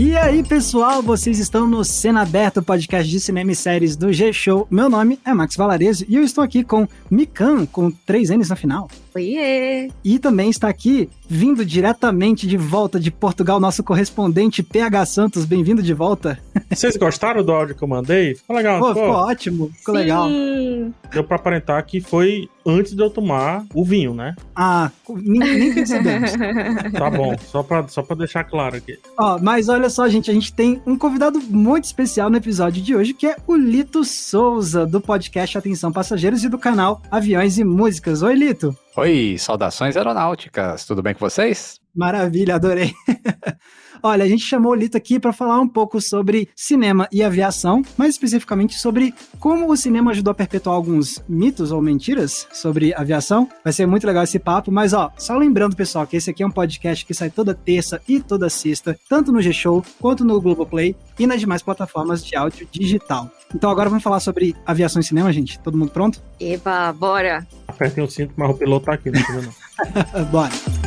E aí, pessoal, vocês estão no Cena Aberta, podcast de cinema e séries do G-Show. Meu nome é Max Valarezo e eu estou aqui com Mikan, com três N's no final. Oiê! E também está aqui, vindo diretamente de volta de Portugal, nosso correspondente PH Santos. Bem-vindo de volta. Vocês gostaram do áudio que eu mandei? Ficou legal, Pô, ficou ótimo, ficou Sim. legal. Deu pra aparentar que foi antes de eu tomar o vinho, né? Ah, nem, nem percebemos. Tá bom, só pra, só pra deixar claro aqui. Ó, mas olha só, gente, a gente tem um convidado muito especial no episódio de hoje, que é o Lito Souza, do podcast Atenção Passageiros e do canal Aviões e Músicas. Oi, Lito. Oi, saudações aeronáuticas, tudo bem com vocês? Maravilha, adorei. Olha, a gente chamou o Lito aqui para falar um pouco sobre cinema e aviação, mais especificamente sobre como o cinema ajudou a perpetuar alguns mitos ou mentiras sobre aviação. Vai ser muito legal esse papo, mas ó, só lembrando, pessoal, que esse aqui é um podcast que sai toda terça e toda sexta, tanto no G-Show quanto no Globoplay e nas demais plataformas de áudio digital. Então agora vamos falar sobre aviação e cinema, gente. Todo mundo pronto? Eba, bora! Apertem o cinto, mas o piloto tá aqui, não vendo? Bora.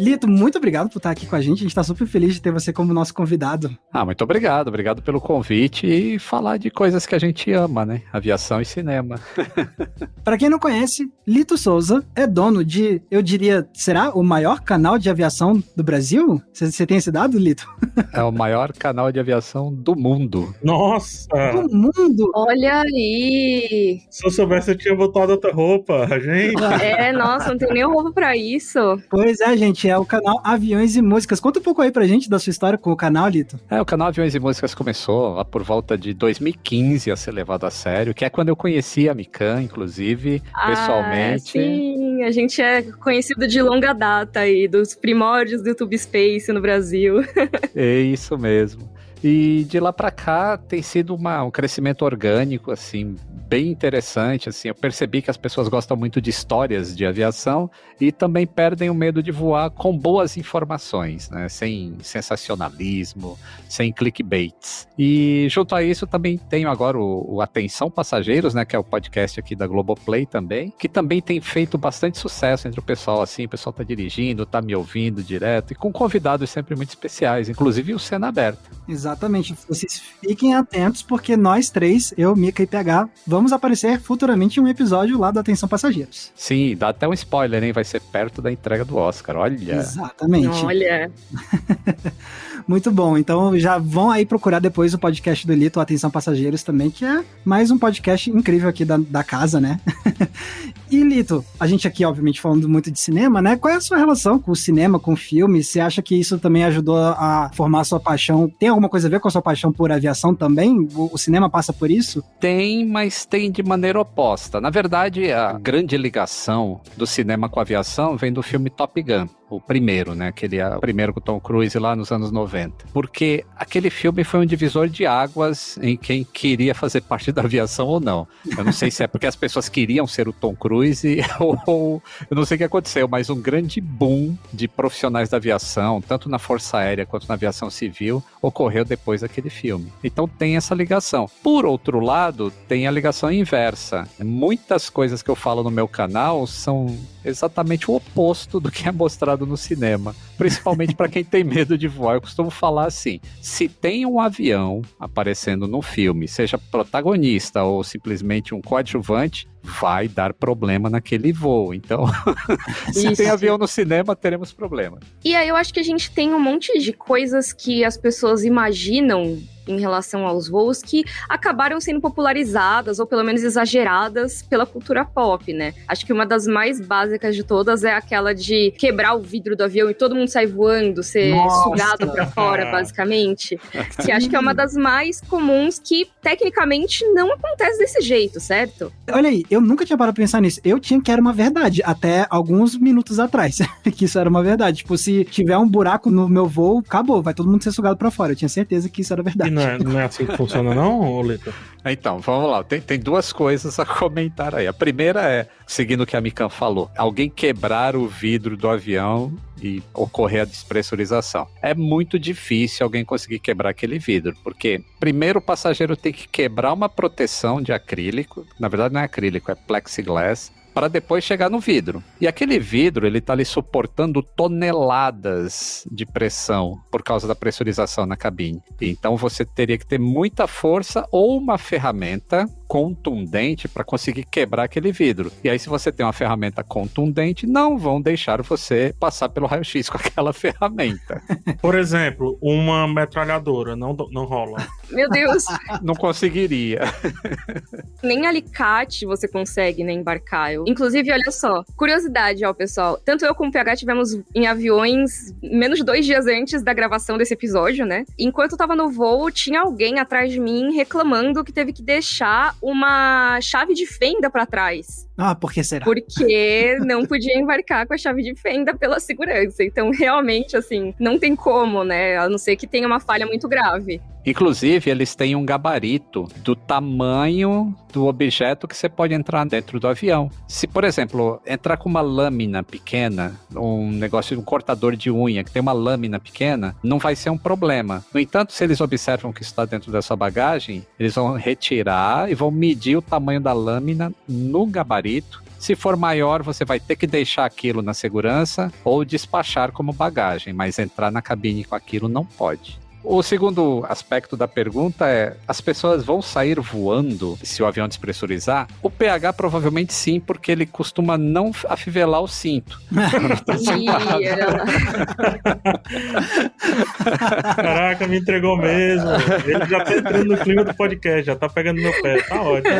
Lito, muito obrigado por estar aqui com a gente. A gente está super feliz de ter você como nosso convidado. Ah, muito obrigado, obrigado pelo convite e falar de coisas que a gente ama, né? Aviação e cinema. Para quem não conhece, Lito Souza é dono de, eu diria, será o maior canal de aviação do Brasil? Você tem esse dado, Lito? É o maior canal de aviação do mundo. Nossa! Do mundo! Olha aí! Se eu soubesse, eu tinha botado outra roupa, gente. É, nossa, não tem nem roupa pra isso. Pois é, gente, é o canal Aviões e Músicas. Conta um pouco aí pra gente da sua história com o canal, Lito. É, o canal Aviões e Músicas começou lá por volta de 2015 a ser levado a sério, que é quando eu conheci a Mikan, inclusive, pessoalmente. Ah, sim, a gente é conhecido de longa data aí, dos primórdios do YouTube Space no Brasil. É isso mesmo. E de lá para cá tem sido uma, um crescimento orgânico, assim, bem interessante. Assim, eu percebi que as pessoas gostam muito de histórias de aviação e também perdem o medo de voar com boas informações, né? Sem sensacionalismo, sem clickbaits. E junto a isso também tenho agora o, o Atenção Passageiros, né? Que é o podcast aqui da Globoplay também, que também tem feito bastante sucesso entre o pessoal, assim, o pessoal tá dirigindo, tá me ouvindo direto, e com convidados sempre muito especiais, inclusive o Cena Aberta. Exatamente. Vocês fiquem atentos, porque nós três, eu, Mika e PH, vamos aparecer futuramente em um episódio lá do Atenção Passageiros. Sim, dá até um spoiler, hein? Vai ser perto da entrega do Oscar, olha. Exatamente. Olha, Muito bom. Então já vão aí procurar depois o podcast do Lito, Atenção Passageiros também, que é mais um podcast incrível aqui da, da casa, né? e Lito, a gente aqui, obviamente, falando muito de cinema, né? Qual é a sua relação com o cinema, com o filme? Você acha que isso também ajudou a formar a sua paixão? Tem alguma coisa a ver com a sua paixão por aviação também? O, o cinema passa por isso? Tem, mas tem de maneira oposta. Na verdade, a grande ligação do cinema com a aviação vem do filme Top Gun. O primeiro, né? Aquele o primeiro com Tom Cruise lá nos anos 90. Porque aquele filme foi um divisor de águas em quem queria fazer parte da aviação ou não. Eu não sei se é porque as pessoas queriam ser o Tom Cruise ou, ou eu não sei o que aconteceu, mas um grande boom de profissionais da aviação, tanto na Força Aérea quanto na aviação civil, ocorreu depois daquele filme. Então tem essa ligação. Por outro lado, tem a ligação inversa. Muitas coisas que eu falo no meu canal são exatamente o oposto do que é mostrado no cinema, principalmente para quem tem medo de voar. Eu costumo falar assim: se tem um avião aparecendo no filme, seja protagonista ou simplesmente um coadjuvante, vai dar problema naquele voo. Então, se Isso. tem avião no cinema, teremos problema. E aí eu acho que a gente tem um monte de coisas que as pessoas imaginam em relação aos voos que acabaram sendo popularizadas ou pelo menos exageradas pela cultura pop, né? Acho que uma das mais básicas de todas é aquela de quebrar o vidro do avião e todo mundo sai voando, ser Nossa! sugado pra fora, basicamente. Que acho que é uma das mais comuns que tecnicamente não acontece desse jeito, certo? Olha aí, eu nunca tinha parado pra pensar nisso. Eu tinha que era uma verdade, até alguns minutos atrás, que isso era uma verdade. Tipo, se tiver um buraco no meu voo, acabou, vai todo mundo ser sugado pra fora. Eu tinha certeza que isso era E não é, não é assim que funciona, não, Lito? Então, vamos lá. Tem, tem duas coisas a comentar aí. A primeira é: seguindo o que a Mikan falou, alguém quebrar o vidro do avião e ocorrer a despressurização. É muito difícil alguém conseguir quebrar aquele vidro, porque primeiro o passageiro tem que quebrar uma proteção de acrílico, na verdade não é acrílico, é plexiglass, para depois chegar no vidro. E aquele vidro, ele está ali suportando toneladas de pressão por causa da pressurização na cabine. Então você teria que ter muita força ou uma ferramenta contundente para conseguir quebrar aquele vidro. E aí, se você tem uma ferramenta contundente, não vão deixar você passar pelo raio-x com aquela ferramenta. Por exemplo, uma metralhadora, não, não rola. Meu Deus! não conseguiria. Nem alicate você consegue, né, embarcar. Eu... Inclusive, olha só, curiosidade, ó, pessoal. Tanto eu como o PH tivemos em aviões menos de dois dias antes da gravação desse episódio, né? Enquanto eu tava no voo, tinha alguém atrás de mim reclamando que teve que deixar uma chave de fenda para trás. Ah, por que será? Porque não podia embarcar com a chave de fenda pela segurança. Então, realmente, assim, não tem como, né? A não ser que tenha uma falha muito grave. Inclusive, eles têm um gabarito do tamanho do objeto que você pode entrar dentro do avião. Se, por exemplo, entrar com uma lâmina pequena, um negócio, um cortador de unha que tem uma lâmina pequena, não vai ser um problema. No entanto, se eles observam que está dentro dessa bagagem, eles vão retirar e vão medir o tamanho da lâmina no gabarito se for maior, você vai ter que deixar aquilo na segurança ou despachar como bagagem, mas entrar na cabine com aquilo não pode. O segundo aspecto da pergunta é: as pessoas vão sair voando se o avião despressurizar? O PH provavelmente sim, porque ele costuma não afivelar o cinto. Caraca, me entregou mesmo. Ele já tá entrando no clima do podcast, já tá pegando meu pé. Tá ótimo.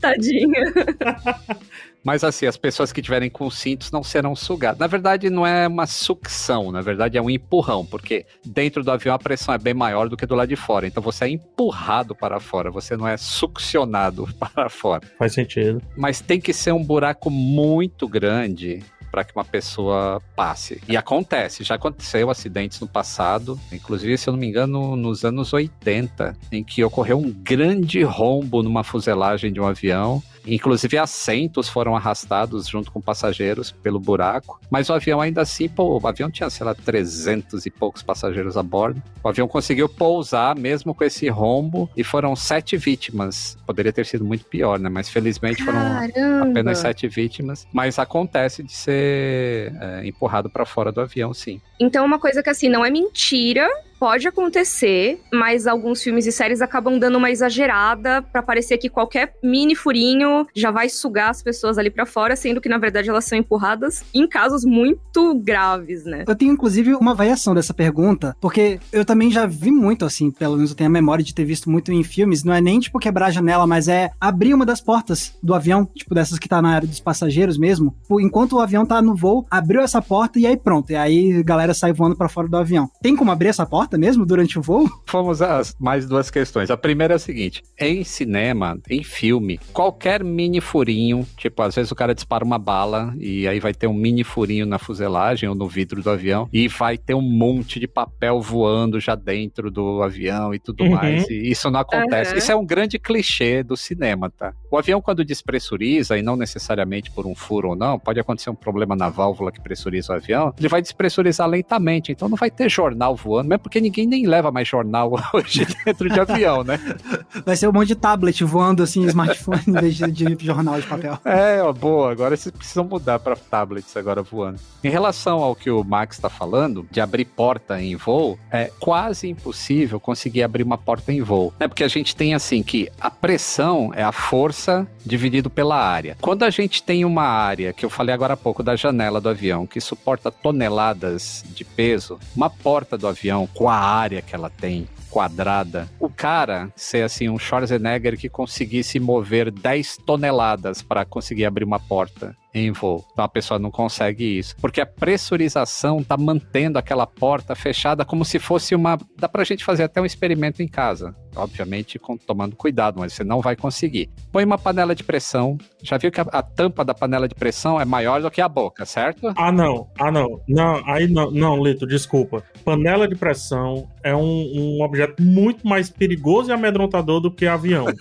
Tadinho. Mas assim, as pessoas que tiverem com cintos não serão sugadas. Na verdade, não é uma sucção, na verdade é um empurrão, porque dentro do avião a pressão é bem maior do que do lado de fora. Então você é empurrado para fora, você não é succionado para fora. Faz sentido. Mas tem que ser um buraco muito grande para que uma pessoa passe. E acontece, já aconteceu acidentes no passado, inclusive, se eu não me engano, nos anos 80, em que ocorreu um grande rombo numa fuselagem de um avião Inclusive, assentos foram arrastados junto com passageiros pelo buraco. Mas o avião, ainda assim, pô, o avião tinha, sei lá, 300 e poucos passageiros a bordo. O avião conseguiu pousar mesmo com esse rombo e foram sete vítimas. Poderia ter sido muito pior, né? Mas felizmente foram Caramba. apenas sete vítimas. Mas acontece de ser é, empurrado para fora do avião, sim. Então, uma coisa que assim, não é mentira, pode acontecer, mas alguns filmes e séries acabam dando uma exagerada para parecer que qualquer mini furinho já vai sugar as pessoas ali para fora, sendo que na verdade elas são empurradas em casos muito graves, né? Eu tenho inclusive uma variação dessa pergunta, porque eu também já vi muito assim, pelo menos eu tenho a memória de ter visto muito em filmes, não é nem tipo quebrar a janela, mas é abrir uma das portas do avião, tipo dessas que tá na área dos passageiros mesmo. Enquanto o avião tá no voo, abriu essa porta e aí pronto, e aí a galera sai voando para fora do avião. Tem como abrir essa porta mesmo durante o voo? Vamos às mais duas questões. A primeira é a seguinte: em cinema, em filme, qualquer mini furinho, tipo, às vezes o cara dispara uma bala e aí vai ter um mini furinho na fuselagem ou no vidro do avião e vai ter um monte de papel voando já dentro do avião e tudo uhum. mais. E isso não acontece. Uhum. Isso é um grande clichê do cinema, tá? O avião, quando despressuriza, e não necessariamente por um furo ou não, pode acontecer um problema na válvula que pressuriza o avião, ele vai despressurizar lentamente. Então não vai ter jornal voando, mesmo porque ninguém nem leva mais jornal hoje dentro de avião, né? Vai ser um monte de tablet voando assim, smartphone, em vez de, de jornal de papel. É, ó, boa. Agora vocês precisam mudar para tablets agora voando. Em relação ao que o Max está falando, de abrir porta em voo, é quase impossível conseguir abrir uma porta em voo. É porque a gente tem assim que a pressão é a força dividido pela área. Quando a gente tem uma área, que eu falei agora há pouco da janela do avião, que suporta toneladas de peso, uma porta do avião com a área que ela tem quadrada, o cara ser assim um Schwarzenegger que conseguisse mover 10 toneladas para conseguir abrir uma porta em voo. Então a pessoa não consegue isso. Porque a pressurização está mantendo aquela porta fechada como se fosse uma. Dá pra gente fazer até um experimento em casa. Obviamente, com, tomando cuidado, mas você não vai conseguir. Põe uma panela de pressão. Já viu que a, a, tampa da panela de pressão é maior do que a boca, certo? Ah, não. Ah, não. Não, aí não, não, Lito, desculpa. Panela de pressão é um, um objeto muito mais perigoso e amedrontador do que avião.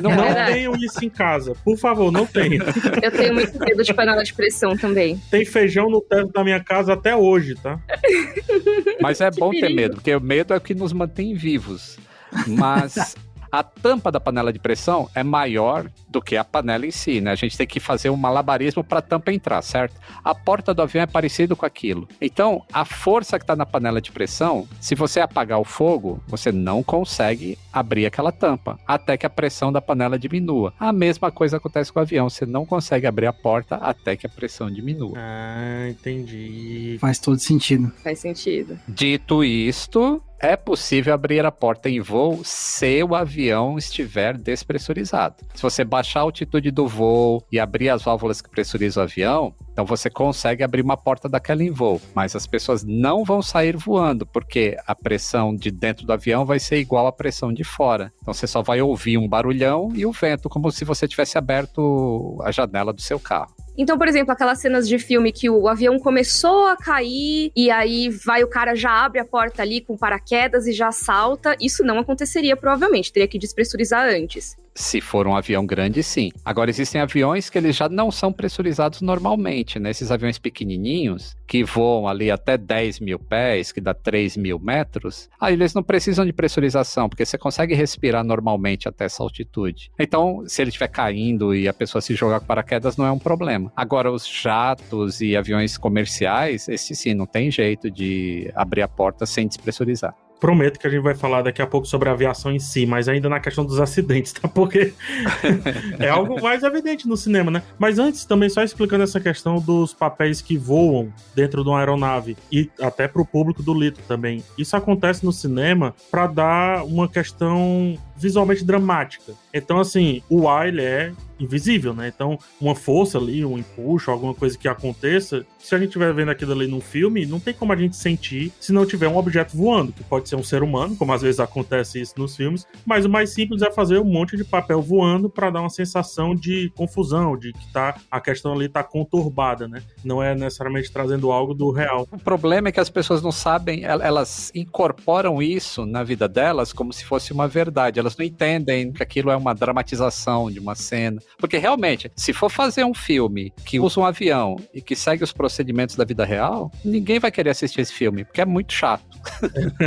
Não, É não verdade. tenham isso em casa. Por favor, não tenham. Eu tenho muito medo de panela de pressão também. Tem feijão no teto da minha casa até hoje, tá? Mas é Que bom ter perigo. medo, porque o medo é o que nos mantém vivos. Mas a tampa da panela de pressão é maior do que a panela em si, né? A gente tem que fazer um malabarismo para a tampa entrar, certo? A porta do avião é parecido com aquilo. Então, a força que está na panela de pressão, se você apagar o fogo, você não consegue abrir aquela tampa, até que a pressão da panela diminua. A mesma coisa acontece com o avião, você não consegue abrir a porta até que a pressão diminua. Ah, entendi. Faz todo sentido. Faz sentido. Dito isto, é possível abrir a porta em voo se o avião estiver despressurizado. Se você baixar a altitude do voo e abrir as válvulas que pressurizam o avião, então você consegue abrir uma porta daquela em voo. Mas as pessoas não vão sair voando, porque a pressão de dentro do avião vai ser igual à pressão de fora. Então você só vai ouvir um barulhão e o vento, como se você tivesse aberto a janela do seu carro. Então, por exemplo, aquelas cenas de filme que o avião começou a cair e aí vai o cara já abre a porta ali com paraquedas e já salta, isso não aconteceria provavelmente, teria que despressurizar antes. Se for um avião grande, sim. Agora, existem aviões que eles já não são pressurizados normalmente, né? Esses aviões pequenininhos, que voam ali até 10 mil pés, que dá 3 mil metros, aí eles não precisam de pressurização, porque você consegue respirar normalmente até essa altitude. Então, se ele estiver caindo e a pessoa se jogar com paraquedas, não é um problema. Agora, os jatos e aviões comerciais, esse sim, não tem jeito de abrir a porta sem despressurizar. Prometo que a gente vai falar daqui a pouco sobre a aviação em si, mas ainda na questão dos acidentes, tá? Porque é algo mais evidente no cinema, né? Mas antes, também só explicando essa questão dos papéis que voam dentro de uma aeronave e até pro público do Lito também. Isso acontece no cinema para dar uma questão visualmente dramática. Então, assim, o ar ele é invisível, né? Então, uma força ali, um empuxo, alguma coisa que aconteça, se a gente estiver vendo aquilo ali num filme, não tem como a gente sentir se não tiver um objeto voando, que pode ser um ser humano, como às vezes acontece isso nos filmes, mas o mais simples é fazer um monte de papel voando para dar uma sensação de confusão, de que tá a questão ali tá conturbada, né? Não é necessariamente trazendo algo do real. O problema é que as pessoas não sabem, el- elas incorporam isso na vida delas como se fosse uma verdade. Elas não entendem que aquilo é uma dramatização de uma cena. Porque realmente, se for fazer um filme que usa um avião e que segue os procedimentos da vida real, ninguém vai querer assistir esse filme, porque é muito chato.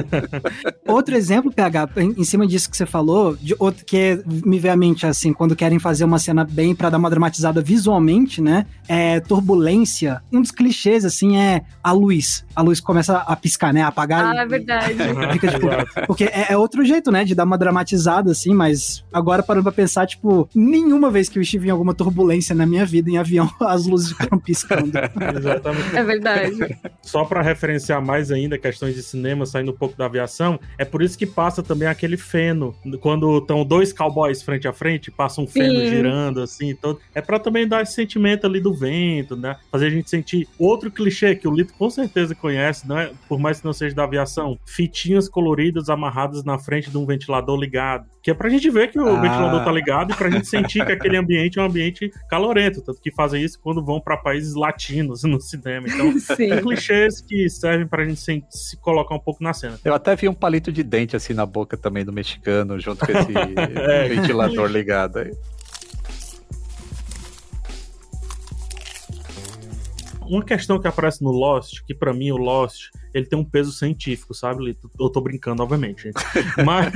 Outro exemplo, PH, em, cima disso que você falou, de outro que me vem à mente, assim, quando querem fazer uma cena bem pra dar uma dramatizada visualmente, né? É turbulência. Um dos clichês, assim, é a luz. A luz começa a piscar, né? A apagar. Ah, é verdade. Fica, tipo. Porque é, é outro jeito, né? De dar uma dramatizada, assim, mas agora parando pra pensar, tipo, nenhuma vez que eu estive em alguma turbulência na minha vida em avião, as luzes ficaram piscando. Exatamente. É verdade. Só para referenciar mais ainda questões de cinema, saindo um pouco da aviação, é por isso que passa também aquele feno. Quando estão dois cowboys frente a frente, passa um feno Sim. girando assim, todo. É para também dar esse sentimento ali do vento, né? Fazer a gente sentir outro clichê que o Lito com certeza conhece, né? Por mais que não seja da aviação, fitinhas coloridas amarradas na frente de um ventilador ligado. Que é pra gente ver que o Ah. ventilador tá ligado e pra gente sentir que aquele ambiente é um ambiente calorento. Tanto que fazem isso quando vão para países latinos no cinema. Então, Sim. tem clichês que servem pra gente se, se colocar um pouco na cena. Eu até vi um palito de dente assim na boca também do mexicano, junto com esse É. ventilador ligado aí. Uma questão que aparece no Lost, que pra mim o Lost, ele tem um peso científico, sabe? Eu tô brincando, obviamente, gente. Mas,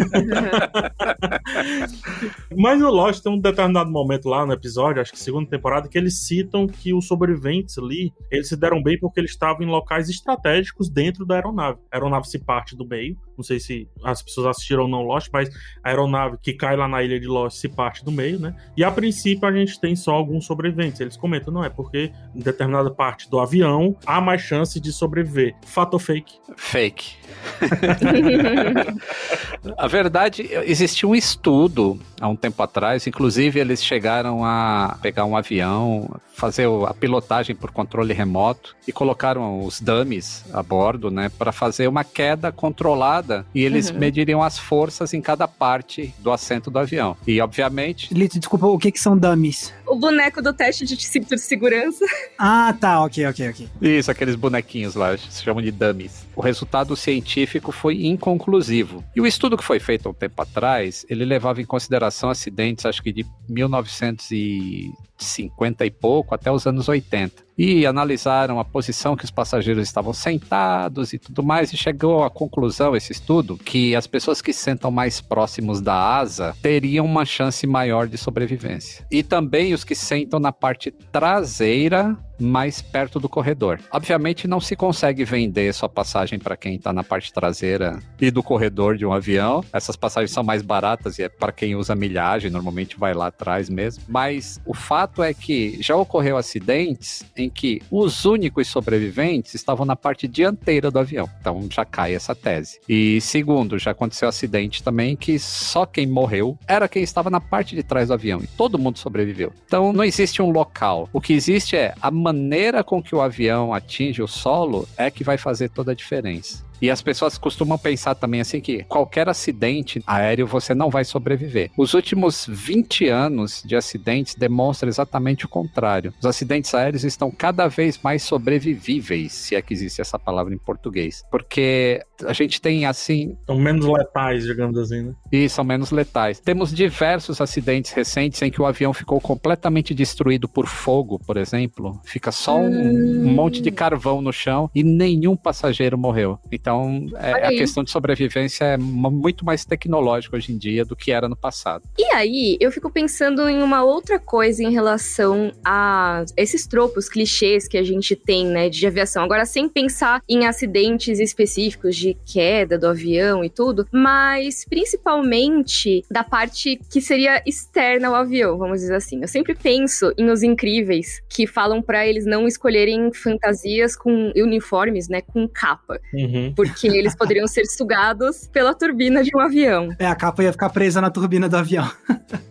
mas no Lost tem um determinado momento lá no episódio, acho que segunda temporada, que eles citam que os sobreviventes ali, eles se deram bem porque eles estavam em locais estratégicos dentro da aeronave. A aeronave se parte do meio, não sei se as pessoas assistiram ou não Lost, mas a aeronave que cai lá na ilha de Lost se parte do meio, né? E a princípio a gente tem só alguns sobreviventes. Eles comentam, não, é porque em determinada parte do avião há mais chance de sobreviver. Fato ou fake? Fake. A verdade, existiu um estudo há um tempo atrás, inclusive eles chegaram a pegar um avião, fazer a pilotagem por controle remoto e colocaram os dummies a bordo, né, para fazer uma queda controlada e eles Uhum. mediriam as forças em cada parte do assento do avião. E obviamente, Lito, desculpa, o que que são dummies? O boneco do teste de cinto de segurança. Ah, tá, ok, ok, ok. isso, aqueles bonequinhos lá, se chamam de dummies. o resultado científico foi inconclusivo. E o estudo que foi feito há um tempo atrás, ele levava em consideração acidentes, acho que de 1950 e pouco até os anos 80 e analisaram a posição que os passageiros estavam sentados e tudo mais, e chegou à conclusão, esse estudo, que as pessoas que sentam mais próximos da asa teriam uma chance maior de sobrevivência. E também que sentam na parte traseira mais perto do corredor. Obviamente não se consegue vender sua passagem para quem está na parte traseira e do corredor de um avião. Essas passagens são mais baratas e é para quem usa milhagem, normalmente vai lá atrás mesmo. Mas o fato é que já ocorreu acidentes em que os únicos sobreviventes estavam na parte dianteira do avião. Então já cai essa tese. E segundo, já aconteceu acidente também que só quem morreu era quem estava na parte de trás do avião e todo mundo sobreviveu. Então não existe um local. O que existe é a maneira com que o avião atinge o solo é que vai fazer toda a diferença. E as pessoas costumam pensar também assim que qualquer acidente aéreo você não vai sobreviver. Os últimos 20 anos de acidentes demonstram exatamente o contrário. Os acidentes aéreos estão cada vez mais sobrevivíveis, se é que existe essa palavra em português. Porque a gente tem assim. São menos letais, digamos assim, né? E são menos letais. Temos diversos acidentes recentes em que o avião ficou completamente destruído por fogo, por exemplo. Fica só um, um monte de carvão no chão e nenhum passageiro morreu. Então então, é, a questão de sobrevivência é muito mais tecnológica hoje em dia do que era no passado. E aí, eu fico pensando em uma outra coisa em relação a esses tropos, clichês que a gente tem, né, de aviação. Agora, sem pensar em acidentes específicos de queda do avião e tudo, mas principalmente da parte que seria externa ao avião, vamos dizer assim. Eu sempre penso em Os Incríveis, que falam para eles não escolherem fantasias com uniformes, né, com capa. Uhum porque eles poderiam ser sugados pela turbina de um avião. É, a capa ia ficar presa na turbina do avião.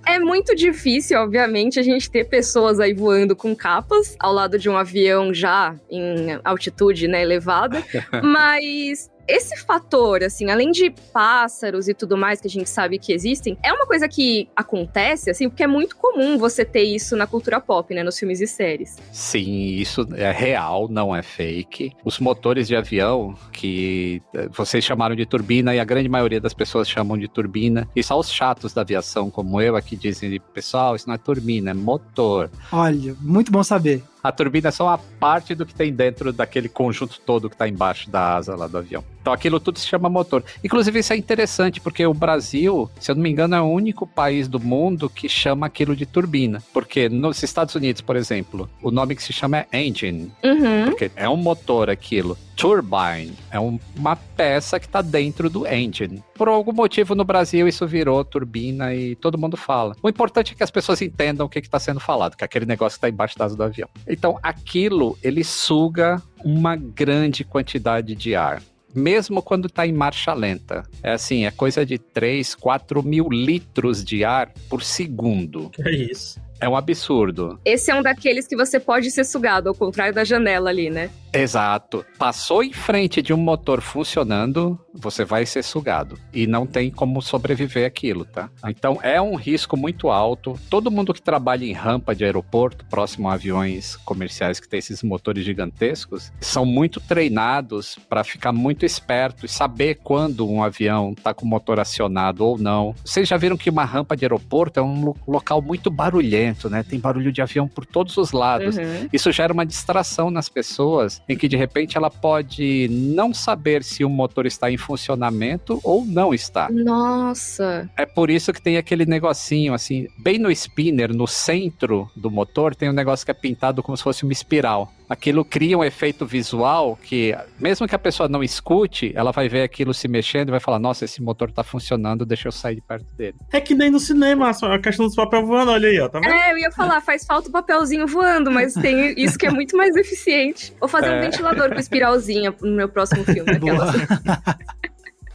é muito difícil, obviamente, a gente ter pessoas aí voando com capas ao lado de um avião já em altitude, né, elevada, mas esse fator, assim, além de pássaros e tudo mais que a gente sabe que existem, é uma coisa que acontece, assim, porque é muito comum você ter isso na cultura pop, né, nos filmes e séries. Sim, isso é real, não é fake. Os motores de avião, que eh, vocês chamaram de turbina e a grande maioria das pessoas chamam de turbina, e só os chatos da aviação, como eu, aqui dizem, pessoal, isso não é turbina, é motor. Olha, muito bom saber. A turbina é só uma parte do que tem dentro daquele conjunto todo que está embaixo da asa lá do avião. Então aquilo tudo se chama motor. Inclusive isso é interessante porque o Brasil, se eu não me engano, é o único país do mundo que chama aquilo de turbina. Porque nos Estados Unidos, por exemplo, o nome que se chama é engine. Uhum. Porque é um motor aquilo. Turbine é um, uma peça que está dentro do engine. Por algum motivo no Brasil isso virou turbina e todo mundo fala. O importante é que as pessoas entendam o que está sendo falado, que é aquele negócio que está embaixo da asa do avião. Então aquilo ele suga uma grande quantidade de ar mesmo quando está em marcha lenta. É assim, é coisa de 3, 4 mil litros de ar por segundo. Que é isso? É um absurdo. Esse é um daqueles que você pode ser sugado, ao contrário da janela ali, né? Exato. Passou em frente de um motor funcionando, você vai ser sugado. E não tem como sobreviver aquilo, tá? Então é um risco muito alto. Todo mundo que trabalha em rampa de aeroporto, próximo a aviões comerciais que tem esses motores gigantescos, são muito treinados para ficar muito esperto e saber quando um avião tá com o motor acionado ou não. Vocês já viram que uma rampa de aeroporto é um local muito barulhento, né? Tem barulho de avião por todos os lados. Uhum. Isso gera uma distração nas pessoas em que de repente ela pode não saber se o motor está em funcionamento ou não está. Nossa! É por isso que tem aquele negocinho assim, bem no spinner, no centro do motor, tem um negócio que é pintado como se fosse uma espiral aquilo cria um efeito visual que, mesmo que a pessoa não escute, ela vai ver aquilo se mexendo e vai falar: Nossa, esse motor tá funcionando, deixa eu sair de perto dele. É que nem no cinema, a questão dos papel voando, olha aí, ó, tá vendo? É, eu ia falar, faz falta o papelzinho voando, mas tem isso que é muito mais eficiente. Vou fazer é. um ventilador com espiralzinha no meu próximo filme. Aquela.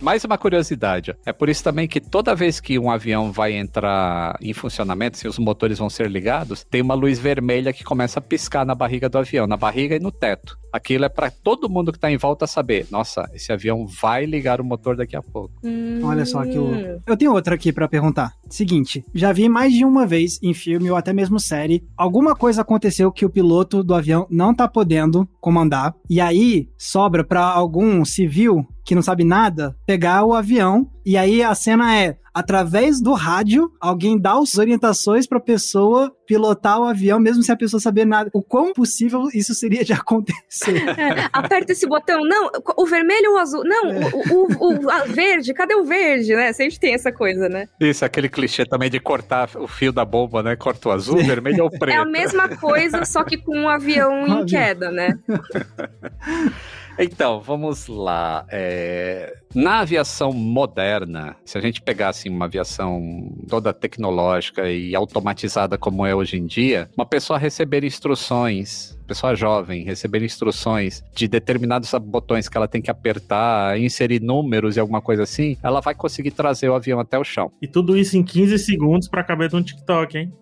Mais uma curiosidade, é por isso também que toda vez que um avião vai entrar em funcionamento, se os motores vão ser ligados, tem uma luz vermelha que começa a piscar na barriga do avião, na barriga e no teto. Aquilo é para todo mundo que tá em volta saber. Nossa, esse avião vai ligar o motor daqui a pouco. Hum. Olha só que eu... Eu tenho outra aqui pra perguntar. Seguinte, já vi mais de uma vez em filme ou até mesmo série, alguma coisa aconteceu que o piloto do avião não tá podendo comandar, e aí sobra pra algum civil que não sabe nada pegar o avião, e aí a cena é através do rádio, alguém dá as orientações pra pessoa pilotar o avião, mesmo sem a pessoa saber nada. O quão possível isso seria de acontecer? É, aperta esse botão. Não, o vermelho ou o azul? Não, É. o, o, o- a verde. Cadê o verde, né? Sempre tem essa coisa, né? Isso, aquele clichê também de cortar o fio da bomba, né? Corta o azul, o vermelho ou o preto. É a mesma coisa, só que com um avião em queda, né? Então, vamos lá. É, Na aviação moderna, se a gente pegasse uma aviação toda tecnológica e automatizada como é hoje em dia, uma pessoa receber instruções, pessoa jovem, receber instruções de determinados botões que ela tem que apertar, inserir números e alguma coisa assim, ela vai conseguir trazer o avião até o chão. E tudo isso em 15 segundos pra caber no TikTok, hein?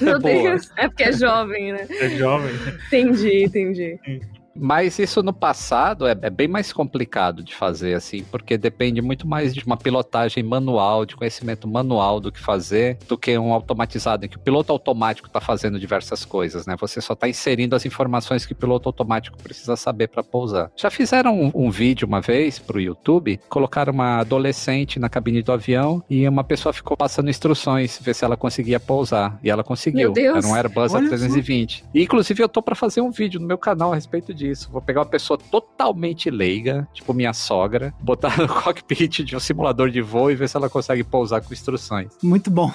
Meu. Deus. É porque é jovem, né? É jovem. Entendi, entendi. Mas isso no passado é, é bem mais complicado de fazer, assim, porque depende muito mais de uma pilotagem manual, de conhecimento manual do que fazer, do que um automatizado, em que o piloto automático está fazendo diversas coisas, né? Você só está inserindo as informações que o piloto automático precisa saber para pousar. Já fizeram um, um vídeo uma vez para o YouTube, colocaram uma adolescente na cabine do avião e uma pessoa ficou passando instruções, ver se ela conseguia pousar. E ela conseguiu. Meu Deus. Era um Airbus Olha só. A320. E, inclusive, eu tô para fazer um vídeo no meu canal a respeito disso. Vou pegar uma pessoa totalmente leiga, tipo minha sogra, botar no cockpit de um simulador de voo e ver se ela consegue pousar com instruções. Muito bom.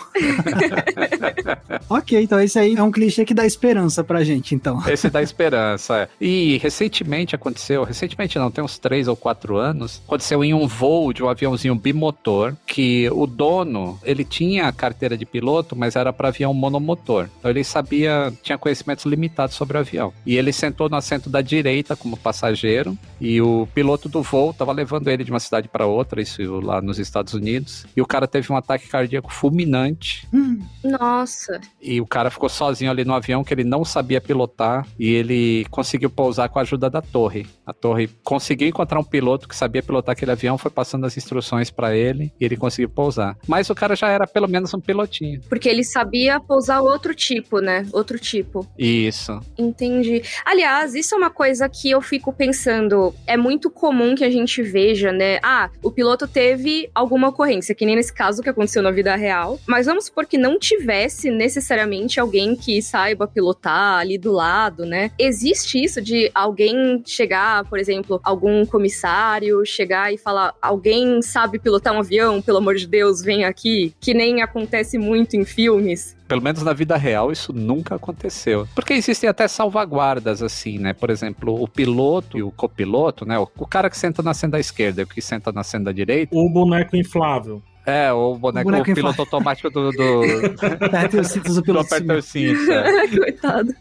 ok, então esse aí é um clichê que dá esperança pra gente, então. Esse dá esperança. é. E recentemente aconteceu, recentemente não, tem uns três ou quatro anos, aconteceu em um voo de um aviãozinho bimotor, que o dono, ele tinha a carteira de piloto, mas era para avião monomotor. Então ele sabia, tinha conhecimentos limitados sobre o avião. E ele sentou no assento da direita como passageiro, e o piloto do voo estava levando ele de uma cidade para outra, isso lá nos Estados Unidos, e o cara teve um ataque cardíaco fulminante, Hum, Nossa. e o cara ficou sozinho ali no avião que ele não sabia pilotar e ele conseguiu pousar com a ajuda da torre. A torre conseguiu encontrar um piloto que sabia pilotar aquele avião, foi passando as instruções para ele e ele conseguiu pousar. Mas o cara já era pelo menos um pilotinho. Porque ele sabia pousar outro tipo, né? Outro tipo. Isso. Entendi. Aliás, isso é uma coisa que eu fico pensando. É muito comum que a gente veja, né? Ah, o piloto teve alguma ocorrência, que nem nesse caso que aconteceu na vida real. Mas vamos supor que não tivesse necessariamente alguém que saiba pilotar ali do lado, né? Existe isso de alguém chegar, por exemplo, algum comissário chegar e falar: alguém sabe pilotar um avião, pelo amor de Deus, vem aqui. Que nem acontece muito em filmes. Pelo menos na vida real, isso nunca aconteceu. Porque existem até salvaguardas, assim, né? Por exemplo, o piloto e o copiloto, né? O, cara que senta na senda esquerda e o que senta na senda direita. O boneco inflável. É, o boneco, O boneco o piloto automático do. do... aperta os cintos do piloto. aperta o cinto. é. Coitado.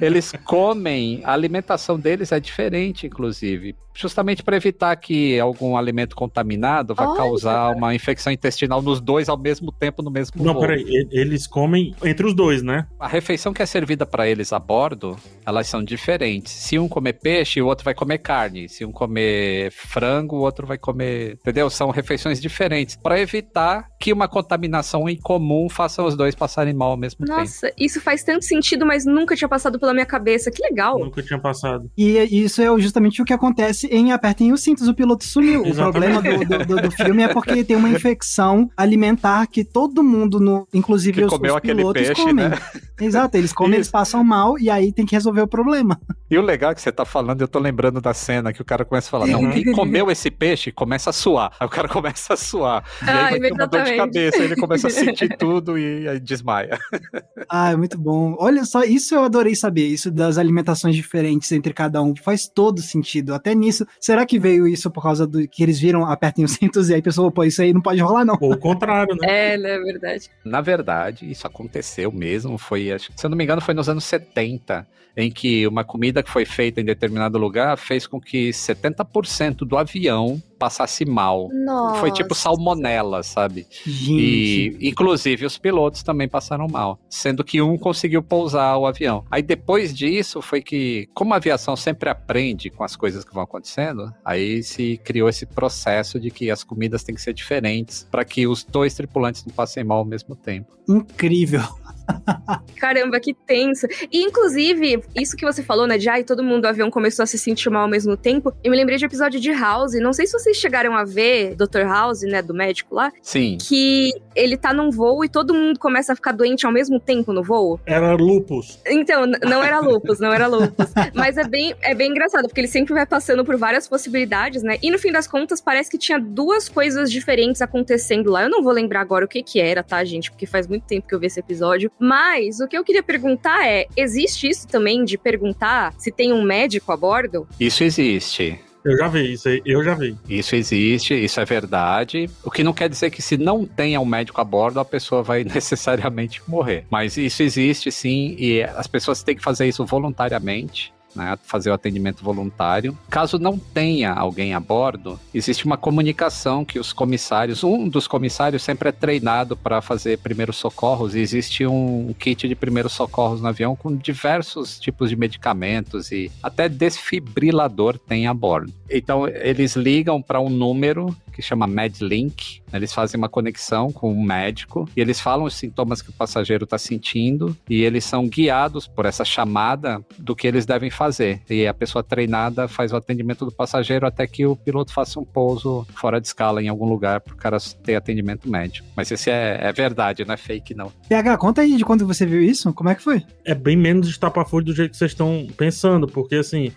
Eles comem, a alimentação deles é diferente, inclusive. Justamente para evitar que algum alimento contaminado vá Olha. causar uma infecção intestinal nos dois ao mesmo tempo no mesmo Não, voo. peraí. Eles comem entre os dois, né? A refeição que é servida para eles a bordo, elas são diferentes. Se um comer peixe, o outro vai comer carne. Se um comer frango, o outro vai comer. Entendeu? São refeições diferentes. Para evitar tá que uma contaminação em comum faça os dois passarem mal ao mesmo tempo. Nossa, isso faz tanto sentido, mas nunca tinha passado pela minha cabeça. Que legal. Nunca tinha passado. E isso é justamente o que acontece em Apertem os Cintos, o piloto sumiu. O Exatamente. problema do, do, do- do filme é porque tem uma infecção alimentar que todo mundo, no, inclusive Que os, comeu os pilotos, peixe, comem. né? Exato, eles comem, eles Isso. passam mal e aí tem que resolver o problema. E o legal é que você tá falando, eu tô lembrando da cena que o cara começa a falar: não, quem comeu esse peixe começa a suar. Aí o cara começa a suar. E aí Ah, vai ter uma dor de exatamente. cabeça, ele começa a sentir tudo e aí desmaia. Ah, é muito bom. Olha só, isso eu adorei saber, isso das alimentações diferentes entre cada um. Faz todo sentido. Até nisso, será que veio isso por causa do que eles viram Apertem os Cintos e aí a pessoa, pô, isso aí não pode rolar não. Ou o contrário, né? É, né, é verdade. Na verdade, isso aconteceu mesmo. Foi, acho, que, se eu não me engano, foi nos anos 70, em que uma comida que foi feita em determinado lugar fez com que 70% do avião passasse mal. Nossa. Foi tipo salmonela, sabe? Gente. E, inclusive, os pilotos também passaram mal, sendo que um conseguiu pousar o avião. Aí, depois disso, foi que, como a aviação sempre aprende com as coisas que vão acontecendo, aí se criou esse processo de que as comidas têm que ser diferentes para que os dois tripulantes não passem mal ao mesmo tempo. Incrível. Caramba, que tenso. E, inclusive, isso que você falou, né, de ai, todo mundo do avião começou a se sentir mal ao mesmo tempo, eu me lembrei de um episódio de House, não sei se vocês chegaram a ver Dr. House, né, do médico lá, Sim. que ele tá num voo e todo mundo começa a ficar doente ao mesmo tempo no voo. Era lupus. Então, não era lupus, não era lupus. Mas é bem, é bem engraçado, porque ele sempre vai passando por várias possibilidades, né? E no fim das contas, parece que tinha duas coisas diferentes acontecendo lá. Eu não vou lembrar agora o que que era, tá, gente? Porque faz muito tempo que eu vi esse episódio. Mas o que eu queria perguntar é: existe isso também de perguntar se tem um médico a bordo? Isso existe. Eu já vi isso aí, eu já vi. Isso existe, isso é verdade. O que não quer dizer que se não tenha um médico a bordo, a pessoa vai necessariamente morrer. Mas isso existe sim, e as pessoas têm que fazer isso voluntariamente. Né, fazer o atendimento voluntário. Caso não tenha alguém a bordo, existe uma comunicação que os comissários, um dos comissários sempre é treinado para fazer primeiros socorros e existe um kit de primeiros socorros no avião com diversos tipos de medicamentos e até desfibrilador tem a bordo. Então eles ligam para um número que chama MedLink. Eles fazem uma conexão com um médico e eles falam os sintomas que o passageiro está sentindo e eles são guiados por essa chamada do que eles devem fazer. E a pessoa treinada faz o atendimento do passageiro até que o piloto faça um pouso fora de escala em algum lugar para o cara ter atendimento médico. Mas isso é, é verdade, não é fake não. PH, conta aí de quando você viu isso, como é que foi? É bem menos estapafúrdio do jeito que vocês estão pensando, porque assim,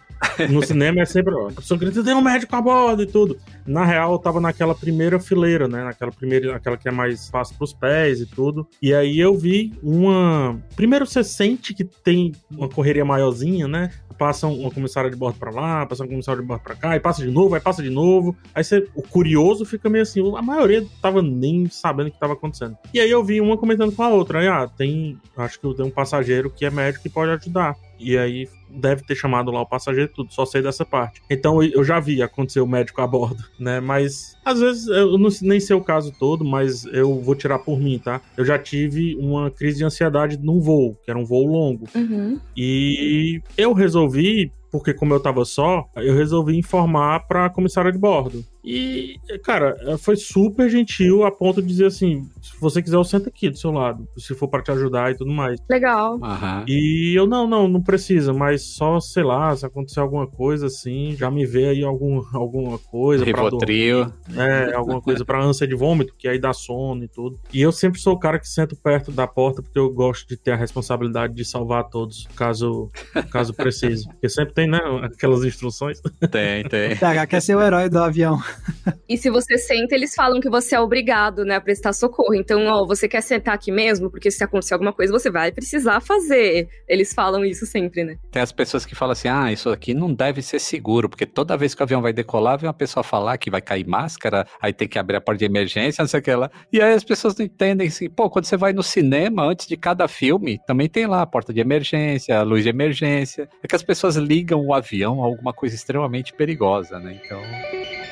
no cinema é sempre, ó, a pessoa grita, tem um médico a bordo e tudo. Na real, eu tava naquela primeira fileira, né? Naquela primeira, aquela que é mais fácil pros pés e tudo. E aí eu vi uma. Primeiro você sente que tem uma correria maiorzinha, né? Passa uma comissária de bordo pra lá, passa um comissário de bordo pra cá, e passa de novo, aí passa de novo. Aí você, o curioso fica meio assim, a maioria tava nem sabendo o que tava acontecendo. E aí eu vi uma comentando com a outra, aí, ah, tem, acho que tem um passageiro que é médico e pode ajudar. E aí deve ter chamado lá o passageiro tudo, só sei dessa parte. Então eu já vi acontecer o médico a bordo, né? Mas às vezes eu não nem sei o caso todo, mas eu vou tirar por mim, tá? Eu já tive uma crise de ansiedade num voo, que era um voo longo. Uhum. E eu resolvi, porque como eu tava só, eu resolvi informar pra comissária de bordo. E, cara, foi super gentil a ponto de dizer assim: se você quiser, eu sento aqui do seu lado, se for pra te ajudar e tudo mais. Legal. Aham. E eu, não, não, não precisa, mas só, sei lá, se acontecer alguma coisa assim, já me vê aí algum, alguma coisa. pra Rivotril. é, alguma coisa pra ânsia de vômito, que aí dá sono e tudo. E eu sempre sou o cara que sento perto da porta, porque eu gosto de ter a responsabilidade de salvar todos, caso, caso precise. Porque sempre tem, né, aquelas instruções. Tem, tem. PH quer ser o herói do avião. E se você senta, eles falam que você é obrigado, né, a prestar socorro. Então, ó, você quer sentar aqui mesmo? Porque se acontecer alguma coisa, você vai precisar fazer. Eles falam isso sempre, né? Tem as pessoas que falam assim: ah, isso aqui não deve ser seguro, porque toda vez que o avião vai decolar, vem uma pessoa falar que vai cair máscara, aí tem que abrir a porta de emergência, não sei o que lá. E aí as pessoas não entendem assim, pô, quando você vai no cinema, antes de cada filme, também tem lá a porta de emergência, a luz de emergência. É que as pessoas ligam o avião a alguma coisa extremamente perigosa, né? Então.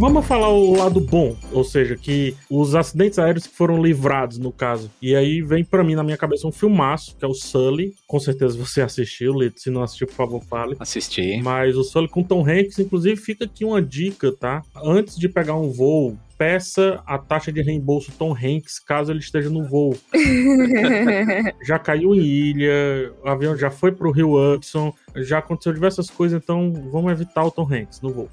Vamos falar o lado bom, ou seja, que os acidentes aéreos que foram livrados, no caso. E aí vem pra mim na minha cabeça um filmaço, que é o Sully. Com certeza você assistiu, Lito. Se não assistiu, por favor, fale. Assisti. Mas o Sully com Tom Hanks, inclusive, fica aqui uma dica, tá? Antes de pegar um voo, peça a taxa de reembolso Tom Hanks caso ele esteja no voo. Já caiu em ilha, o avião já foi pro Rio Hudson, já aconteceu diversas coisas, então vamos evitar o Tom Hanks no voo.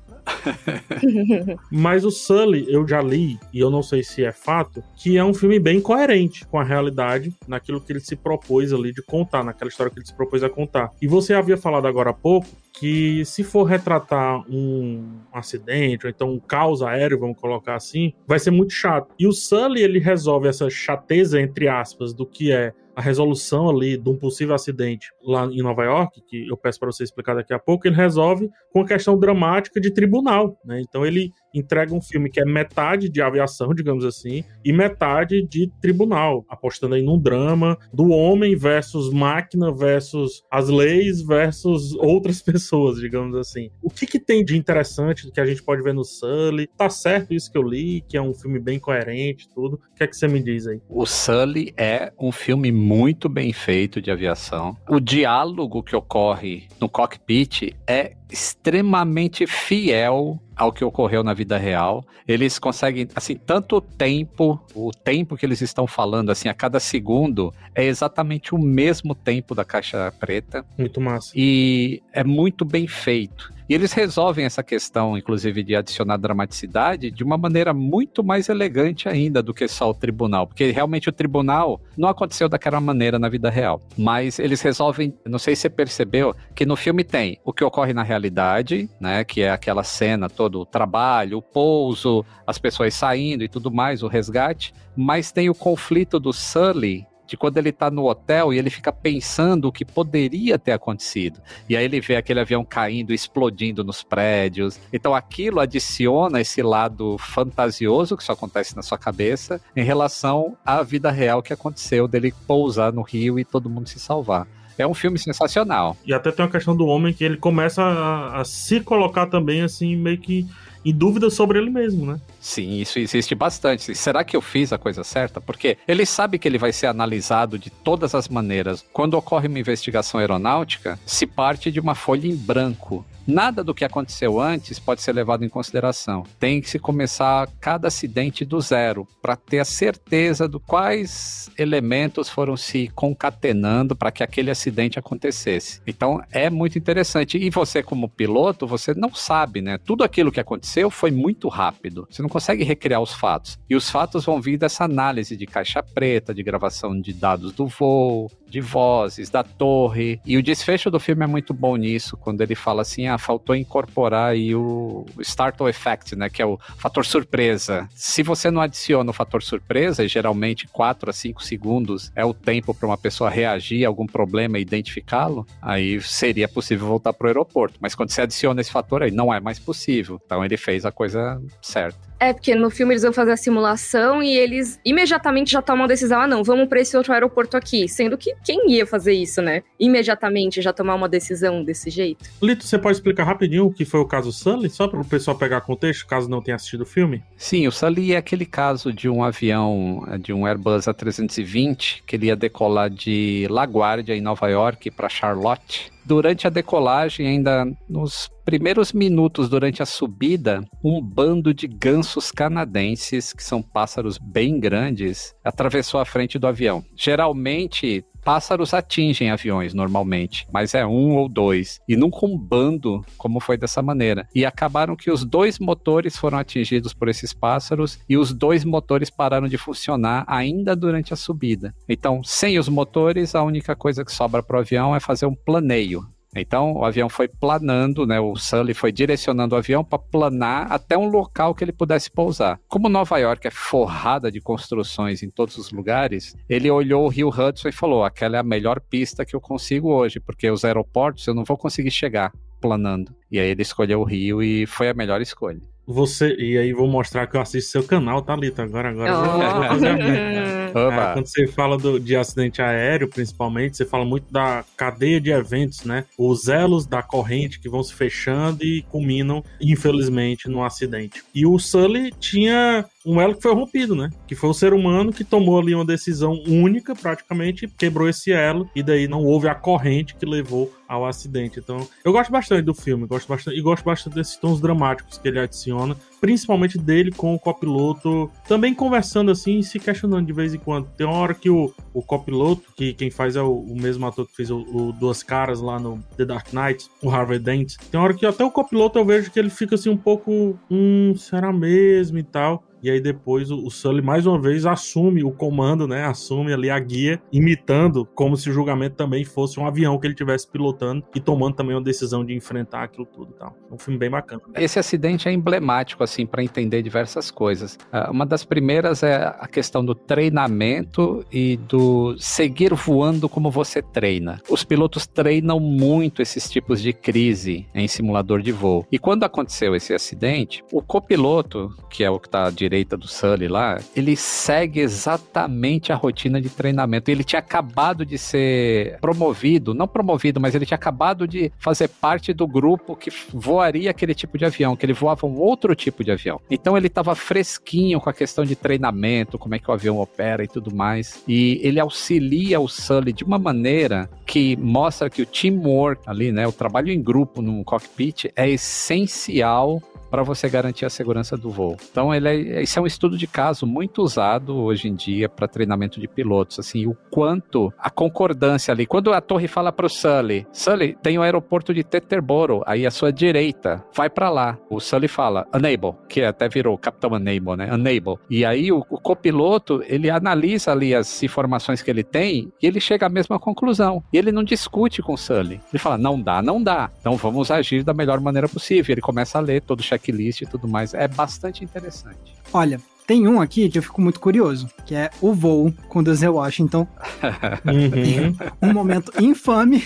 Mas o Sully, eu já li, e eu não sei se é fato, que é um filme bem coerente com a realidade, naquilo que ele se propôs ali de contar, naquela história que ele se propôs a contar. E você havia falado agora há pouco que se for retratar um acidente, ou então um caos aéreo, vamos colocar assim, vai ser muito chato. E o Sully, ele resolve essa chateza, entre aspas, do que é a resolução ali de um possível acidente lá em Nova York, que eu peço para você explicar daqui a pouco, ele resolve com a questão dramática de tribunal, né? Então ele entrega um filme que é metade de aviação, digamos assim, e metade de tribunal, apostando aí num drama do homem versus máquina versus as leis versus outras pessoas, digamos assim. O que, que tem de interessante que a gente pode ver no Sully? Tá certo isso que eu li, que é um filme bem coerente, tudo. O que é que você me diz aí? O Sully é um filme muito bem feito de aviação. O diálogo que ocorre no cockpit é extremamente fiel ao que ocorreu na vida real. Eles conseguem, assim, tanto tempo, o tempo que eles estão falando, assim, a cada segundo, é exatamente o mesmo tempo da caixa preta. Muito massa. E é muito bem feito. E eles resolvem essa questão, inclusive, de adicionar dramaticidade de uma maneira muito mais elegante ainda do que só o tribunal. Porque realmente o tribunal não aconteceu daquela maneira na vida real. Mas eles resolvem, não sei se você percebeu, que no filme tem o que ocorre na realidade, né? Que é aquela cena, todo o trabalho, o pouso, as pessoas saindo e tudo mais, o resgate. Mas tem o conflito do Sully de quando ele tá no hotel e ele fica pensando o que poderia ter acontecido. E aí ele vê aquele avião caindo, explodindo nos prédios. Então aquilo adiciona esse lado fantasioso que só acontece na sua cabeça em relação à vida real que aconteceu dele pousar no rio e todo mundo se salvar. É um filme sensacional. E até tem uma questão do homem que ele começa a, a se colocar também assim, meio que em dúvida sobre ele mesmo, né? Sim, isso existe bastante. Será que eu fiz a coisa certa? Porque ele sabe que ele vai ser analisado de todas as maneiras. Quando ocorre uma investigação aeronáutica, se parte de uma folha em branco. Nada do que aconteceu antes pode ser levado em consideração. Tem que se começar cada acidente do zero para ter a certeza do quais elementos foram se concatenando para que aquele acidente acontecesse. Então é muito interessante. E você, como piloto, você não sabe, né? Tudo aquilo que aconteceu foi muito rápido. Você não consegue recriar os fatos. E os fatos vão vir dessa análise de caixa preta, de gravação de dados do voo, de vozes, da torre. E o desfecho do filme é muito bom nisso, quando ele fala assim: ah, faltou incorporar aí o, startle effect, né? Que é o fator surpresa. Se você não adiciona o fator surpresa, e geralmente 4 a 5 segundos é o tempo para uma pessoa reagir a algum problema e identificá-lo, aí seria possível voltar para o aeroporto. Mas quando você adiciona esse fator aí, não é mais possível. Então ele fez a coisa certa. É, porque no filme eles vão fazer a simulação e eles imediatamente já tomam a decisão: ah, não, vamos para esse outro aeroporto aqui. Sendo que quem ia fazer isso, né? Imediatamente já tomar uma decisão desse jeito. Lito, você pode explicar rapidinho o que foi o caso Sully, só para o pessoal pegar contexto, caso não tenha assistido o filme? Sim, o Sully é aquele caso de um avião, de um Airbus A320, que ele ia decolar de LaGuardia, em Nova York, para Charlotte durante a decolagem, ainda nos primeiros minutos durante a subida, um bando de gansos canadenses, que são pássaros bem grandes, atravessou a frente do avião. Geralmente, pássaros atingem aviões normalmente, mas é um ou dois. E nunca um bando, como foi dessa maneira. E acabaram que os dois motores foram atingidos por esses pássaros e os dois motores pararam de funcionar ainda durante a subida. Então, sem os motores, a única coisa que sobra para o avião é fazer um planeio. Então o avião foi planando, né? O Sully foi direcionando o avião para planar até um local que ele pudesse pousar. Como Nova York é forrada de construções em todos os lugares, ele olhou o Rio Hudson e falou: aquela é a melhor pista que eu consigo hoje, porque os aeroportos eu não vou conseguir chegar planando. E aí ele escolheu o Rio e foi a melhor escolha. Você, e aí vou mostrar que eu assisto seu canal, tá, Lito? Agora, agora oh. fazer. É, quando você fala do, de acidente aéreo, principalmente, você fala muito da cadeia de eventos, né? Os elos da corrente que vão se fechando e culminam, infelizmente, no acidente. E o Sully tinha um elo que foi rompido, né? Que foi o ser humano que tomou ali uma decisão única, praticamente, quebrou esse elo, e daí não houve a corrente que levou ao acidente. Então, eu gosto bastante do filme, gosto bastante, e gosto bastante desses tons dramáticos que ele adiciona, principalmente dele com o copiloto, também conversando assim e se questionando de vez em quando. Tem uma hora que o, o copiloto, que quem faz é o, o mesmo ator que fez o, o, Duas Caras lá no The Dark Knight, o Harvey Dent, tem uma hora que até o copiloto eu vejo que ele fica assim um pouco, hum, será mesmo e tal. E aí depois o, Sully mais uma vez assume o comando, né? Assume ali a guia, imitando como se o julgamento também fosse um avião que ele estivesse pilotando e tomando também uma decisão de enfrentar aquilo tudo tal. Um filme bem bacana. Esse acidente é emblemático, assim, para entender diversas coisas. Uh, uma das primeiras é a questão do treinamento e do seguir voando como você treina. Os pilotos treinam muito esses tipos de crise em simulador de voo. E quando aconteceu esse acidente, o copiloto, que é o que está à direita do Sully lá, ele segue exatamente a rotina de treinamento. Ele tinha acabado de ser promovido, não promovido, mas ele tinha acabado de fazer parte do grupo que voaria aquele tipo de avião, que ele voava um outro tipo de avião. Então ele estava fresquinho com a questão de treinamento, como é que o avião opera e tudo mais. E ele auxilia o Sully de uma maneira que mostra que o teamwork ali, né, o trabalho em grupo no cockpit é essencial para você garantir a segurança do voo. Então, ele é, esse é um estudo de caso muito usado hoje em dia para treinamento de pilotos. Assim, o quanto a concordância ali. Quando a torre fala para o Sully, Sully, tem o aeroporto de Teterboro, aí à sua direita, vai para lá. O Sully fala, unable, que até virou Capitão Unable, né? Unable. E aí o, o copiloto, ele analisa ali as informações que ele tem e ele chega à mesma conclusão. E ele não discute com o Sully. Ele fala, não dá, não dá. Então vamos agir da melhor maneira possível. Ele começa a ler todo o check checklist e tudo mais. É bastante interessante. Olha, tem um aqui que eu fico muito curioso, que é o voo com Denzel Washington. uhum. um momento infame,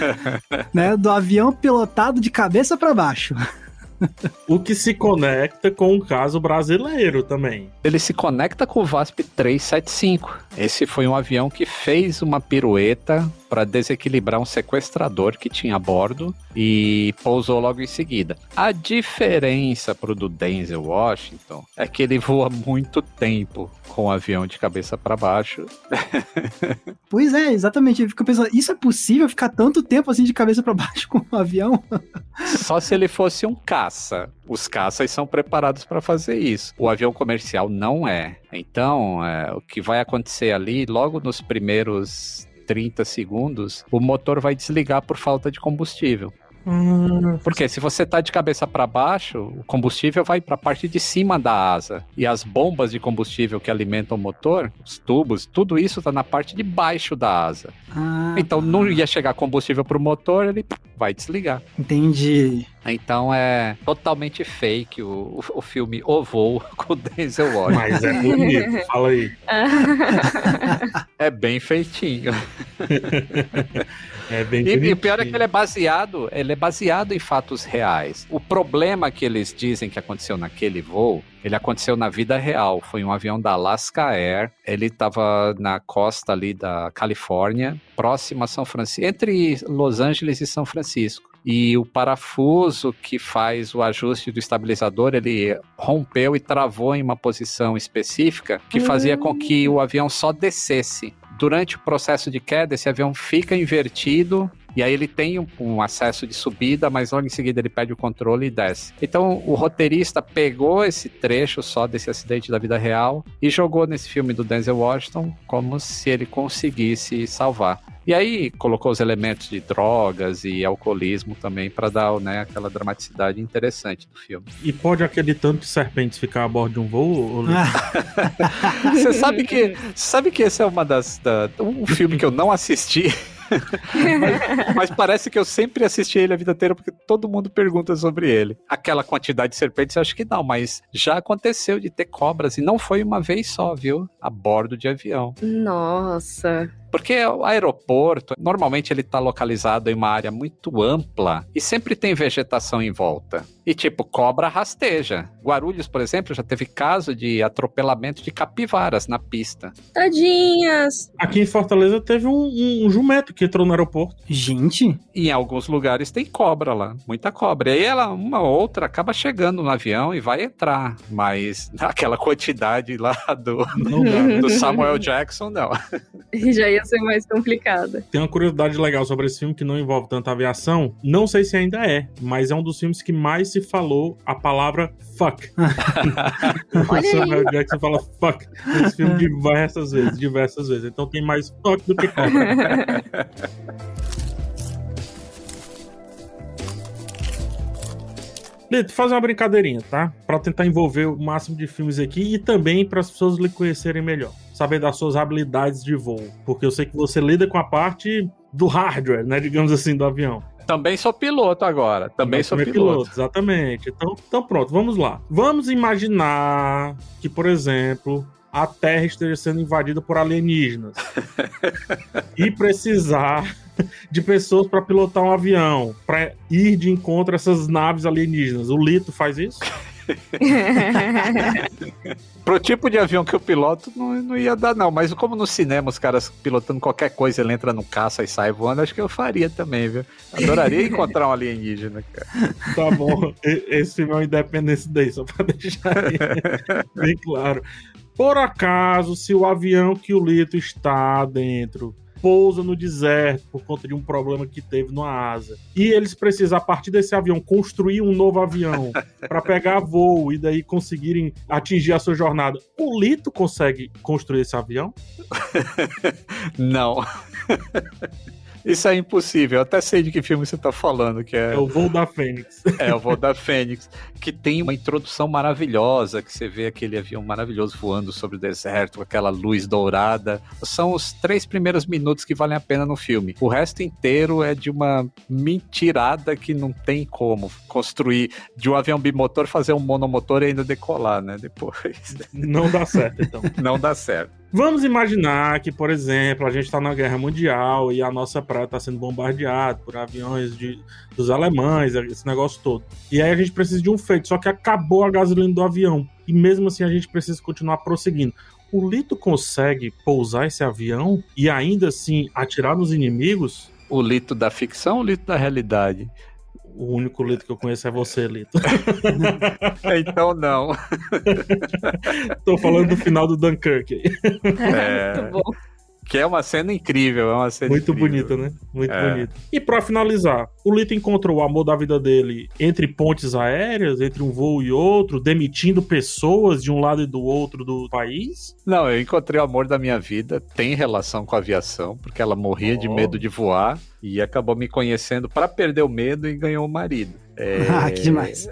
né, do avião pilotado de cabeça para baixo. o que se conecta com o caso brasileiro também. Ele se conecta com o VASP 375. Esse foi um avião que fez uma pirueta para desequilibrar um sequestrador que tinha a bordo e pousou logo em seguida. A diferença pro do Denzel Washington é que ele voa muito tempo com o avião de cabeça para baixo. pois é, exatamente. Eu fico pensando, isso é possível ficar tanto tempo assim de cabeça para baixo com o avião? Só se ele fosse um caça. Os caças são preparados para fazer isso. O avião comercial não é. Então, é, o que vai acontecer ali, logo nos primeiros 30 segundos, o motor vai desligar por falta de combustível. Hum, Porque se você tá de cabeça para baixo, o combustível vai para a parte de cima da asa. E as bombas de combustível que alimentam o motor, os tubos, tudo isso tá na parte de baixo da asa. Ah, então não ia chegar combustível pro motor, ele vai desligar. Entendi. Então é totalmente fake o, o, o filme O Voo com o Denzel Washington. Mas é bonito, fala aí. é bem feitinho. É bem e, e o pior é que ele é baseado, ele é baseado em fatos reais. O problema que eles dizem que aconteceu naquele voo, ele aconteceu na vida real. Foi um avião da Alaska Air. Ele estava na costa ali da Califórnia, próximo a São Francisco, entre Los Angeles e São Francisco e o parafuso que faz o ajuste do estabilizador ele rompeu e travou em uma posição específica que fazia com que o avião só descesse durante o processo de queda, esse avião fica invertido e aí ele tem um, um, acesso de subida, mas logo em seguida ele perde o controle e desce. Então o roteirista pegou esse trecho só desse acidente da vida real e jogou nesse filme do Denzel Washington como se ele conseguisse salvar. E aí colocou os elementos de drogas e alcoolismo também para dar né, aquela dramaticidade interessante do filme. E pode aquele tanto de serpentes ficar a bordo de um voo? Você sabe que sabe que esse é uma das da, um filme que eu não assisti mas, mas, parece que eu sempre assisti ele a vida inteira porque todo mundo pergunta sobre ele. Aquela quantidade de serpentes, eu acho que não, mas já aconteceu de ter cobras e não foi uma vez só, viu? A bordo de avião. Nossa. Porque o aeroporto, normalmente ele está localizado em uma área muito ampla e sempre tem vegetação em volta. E tipo, cobra rasteja. Guarulhos, por exemplo, já teve caso de atropelamento de capivaras na pista. Tadinhas! Aqui em Fortaleza teve um, um, jumento que entrou no aeroporto. Gente! E em alguns lugares tem cobra lá, muita cobra. E aí ela, uma ou outra, acaba chegando no avião e vai entrar. Mas aquela quantidade lá do, do Samuel Jackson, não. Já ia ser mais complicada. Tem uma curiosidade legal sobre esse filme que não envolve tanta aviação. Não sei se ainda é, mas é um dos filmes que mais se falou a palavra fuck. o Samuel Jackson fala fuck nesse filme diversas vezes, diversas vezes. Então tem mais fuck do que cobra. Lito, fazer uma brincadeirinha, tá? Pra tentar envolver o máximo de filmes aqui e também para as pessoas lhe conhecerem melhor. Saber das suas habilidades de voo. Porque eu sei que você lida com a parte do hardware, né? Digamos assim, do avião. Também sou piloto agora. Também sou piloto. piloto. Exatamente. Então, então pronto, vamos lá. Vamos imaginar que, por exemplo, a Terra esteja sendo invadida por alienígenas e precisar de pessoas para pilotar um avião, para ir de encontro a essas naves alienígenas. O Lito faz isso? Pro tipo de avião que eu piloto, não, não ia dar, não. Mas como no cinema os caras pilotando qualquer coisa, ele entra no caça e sai voando, acho que eu faria também, viu? Adoraria encontrar um alienígena, cara. Tá bom. Esse filme é o Independence Day, só pra deixar bem claro. Por acaso, se o avião que o Lito está dentro pousa no deserto por conta de um problema que teve no asa. E eles precisam, a partir desse avião, construir um novo avião para pegar voo e daí conseguirem atingir a sua jornada. O Lito consegue construir esse avião? Não. Isso é impossível. Eu até sei de que filme você tá falando, que é... É o Voo da Fênix. é, o Voo da Fênix. Que tem uma introdução maravilhosa, que você vê aquele avião maravilhoso voando sobre o deserto, com aquela luz dourada. São os três primeiros minutos que valem a pena no filme. O resto inteiro é de uma mentirada que não tem como construir de um avião bimotor, fazer um monomotor e ainda decolar, né? Depois. Não dá certo, então. não dá certo. Vamos imaginar que, por exemplo, a gente está na Guerra Mundial e a nossa praia está sendo bombardeada por aviões de, dos alemães, esse negócio todo. E aí a gente precisa de um feito, só que acabou a gasolina do avião. E mesmo assim a gente precisa continuar prosseguindo. O Lito consegue pousar esse avião e ainda assim atirar nos inimigos? O Lito da ficção o Lito da realidade? O único Lito que eu conheço é você, Lito. então não. Tô falando do final do Dunkirk aí. É... Muito bom. Que é uma cena incrível, é uma cena Muito incrível. bonita, né? Muito é. bonita. E para finalizar, o Lito encontrou o amor da vida dele entre pontes aéreas, entre um voo e outro, demitindo pessoas de um lado e do outro do país? Não, eu encontrei o amor da minha vida, tem relação com a aviação, porque ela morria oh. de medo de voar e acabou me conhecendo para perder o medo e ganhou o marido. É... Ah, que demais.